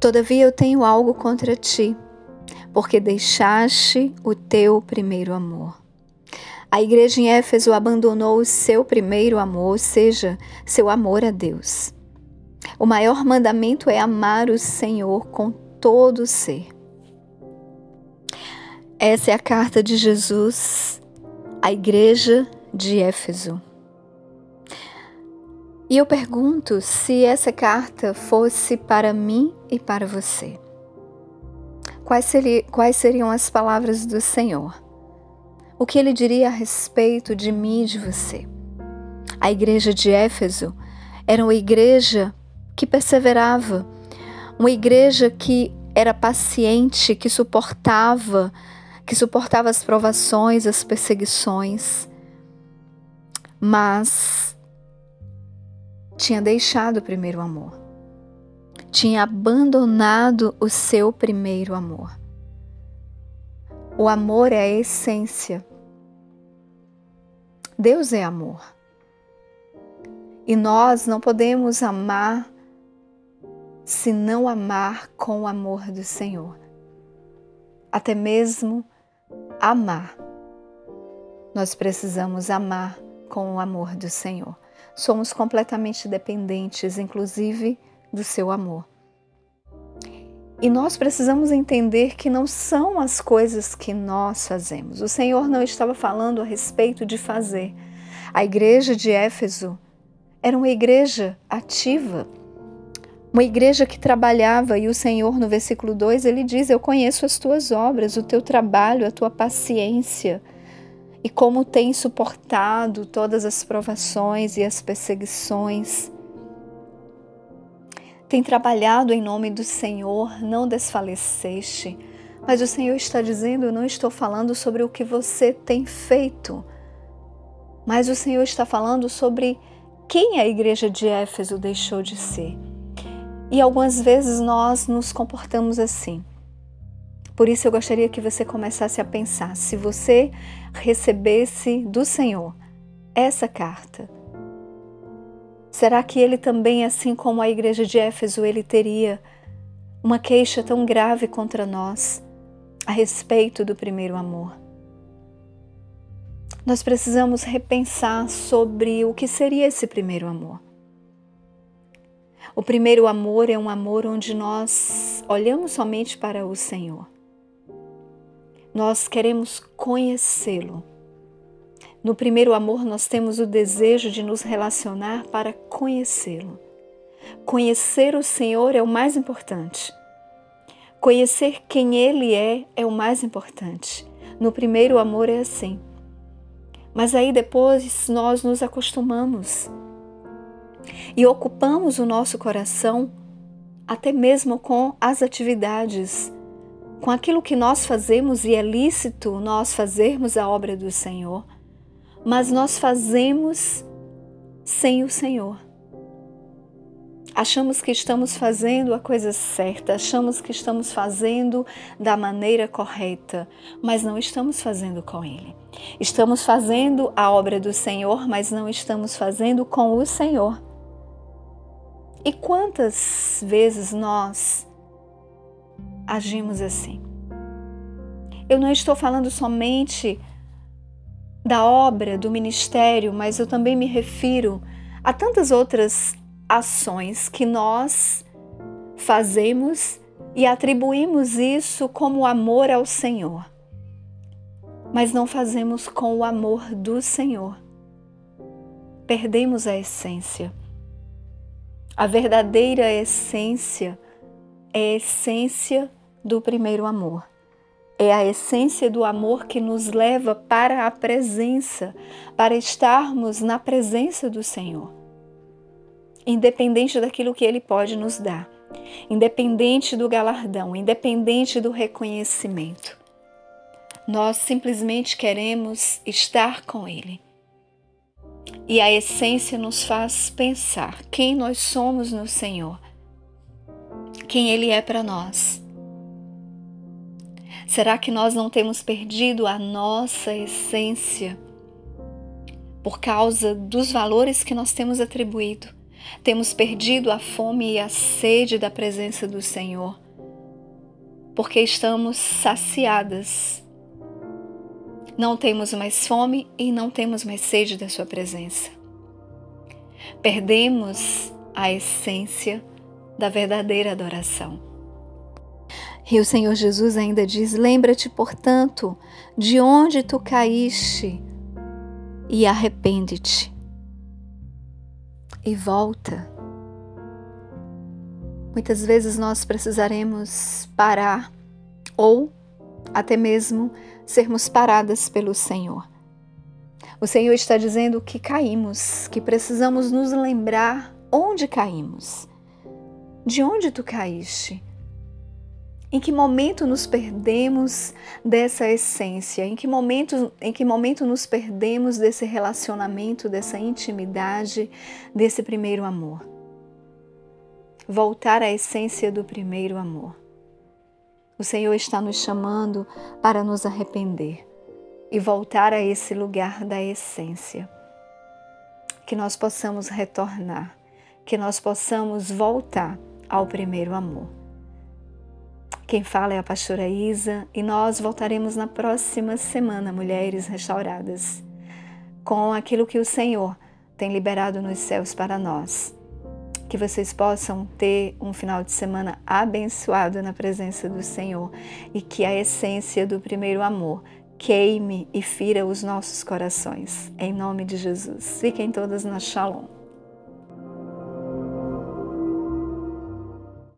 Todavia eu tenho algo contra ti, porque deixaste o teu primeiro amor. A igreja em Éfeso abandonou o seu primeiro amor, ou seja, seu amor a Deus. O maior mandamento é amar o Senhor com todo o ser. Essa é a carta de Jesus à igreja de Éfeso. E eu pergunto se essa carta fosse para mim e para você. Quais, seria, quais seriam as palavras do Senhor? O que ele diria a respeito de mim e de você? A igreja de Éfeso era uma igreja que perseverava, uma igreja que era paciente, que suportava, que suportava as provações, as perseguições, mas tinha deixado o primeiro amor, tinha abandonado o seu primeiro amor. O amor é a essência. Deus é amor. E nós não podemos amar se não amar com o amor do Senhor. Até mesmo amar. Nós precisamos amar com o amor do Senhor somos completamente dependentes, inclusive do seu amor. E nós precisamos entender que não são as coisas que nós fazemos. O Senhor não estava falando a respeito de fazer. A igreja de Éfeso era uma igreja ativa, uma igreja que trabalhava, e o Senhor, no versículo 2, ele diz: Eu conheço as tuas obras, o teu trabalho, a tua paciência e como tem suportado todas as provações e as perseguições. Tem trabalhado em nome do Senhor, não desfaleceste. Mas o Senhor está dizendo: eu não estou falando sobre o que você tem feito, mas o Senhor está falando sobre quem a igreja de Éfeso deixou de ser. E algumas vezes nós nos comportamos assim. Por isso eu gostaria que você começasse a pensar: se você recebesse do Senhor essa carta, será que ele também, assim como a igreja de Éfeso, ele teria uma queixa tão grave contra nós a respeito do primeiro amor? Nós precisamos repensar sobre o que seria esse primeiro amor. O primeiro amor é um amor onde nós olhamos somente para o Senhor. Nós queremos conhecê-lo. No primeiro amor, nós temos o desejo de nos relacionar para conhecê-lo. Conhecer o Senhor é o mais importante. Conhecer quem Ele é é o mais importante. No primeiro amor é assim. Mas aí depois nós nos acostumamos e ocupamos o nosso coração até mesmo com as atividades com aquilo que nós fazemos, e é lícito nós fazermos a obra do Senhor, mas nós fazemos sem o Senhor. Achamos que estamos fazendo a coisa certa, achamos que estamos fazendo da maneira correta, mas não estamos fazendo com Ele. Estamos fazendo a obra do Senhor, mas não estamos fazendo com o Senhor. E quantas vezes nós agimos assim. Eu não estou falando somente da obra, do ministério, mas eu também me refiro a tantas outras ações que nós fazemos e atribuímos isso como amor ao Senhor, mas não fazemos com o amor do Senhor. Perdemos a essência. A verdadeira essência é a essência do primeiro amor. É a essência do amor que nos leva para a presença, para estarmos na presença do Senhor. Independente daquilo que Ele pode nos dar, independente do galardão, independente do reconhecimento. Nós simplesmente queremos estar com Ele. E a essência nos faz pensar quem nós somos no Senhor, quem Ele é para nós Será que nós não temos perdido a nossa essência por causa dos valores que nós temos atribuído, Temos perdido a fome e a sede da presença do Senhor, porque estamos saciadas. Não temos mais fome e não temos mais sede da Sua presença. Perdemos a essência da verdadeira adoração. E o Senhor Jesus ainda diz: Lembra-te, portanto, de onde tu caíste e arrepende-te e volta. Muitas vezes nós precisaremos parar ou até mesmo sermos paradas pelo Senhor. O Senhor está dizendo que caímos, que precisamos nos lembrar onde caímos. De onde tu caíste? Em que momento nos perdemos dessa essência? Em que momento, em que momento nos perdemos desse relacionamento, dessa intimidade, desse primeiro amor? Voltar à essência do primeiro amor. O Senhor está nos chamando para nos arrepender e voltar a esse lugar da essência. Que nós possamos retornar, que nós possamos voltar ao primeiro amor. Quem fala é a pastora Isa e nós voltaremos na próxima semana, Mulheres Restauradas, com aquilo que o Senhor tem liberado nos céus para nós. Que vocês possam ter um final de semana abençoado na presença do Senhor e que a essência do primeiro amor queime e fira os nossos corações. Em nome de Jesus. Fiquem todas na Shalom.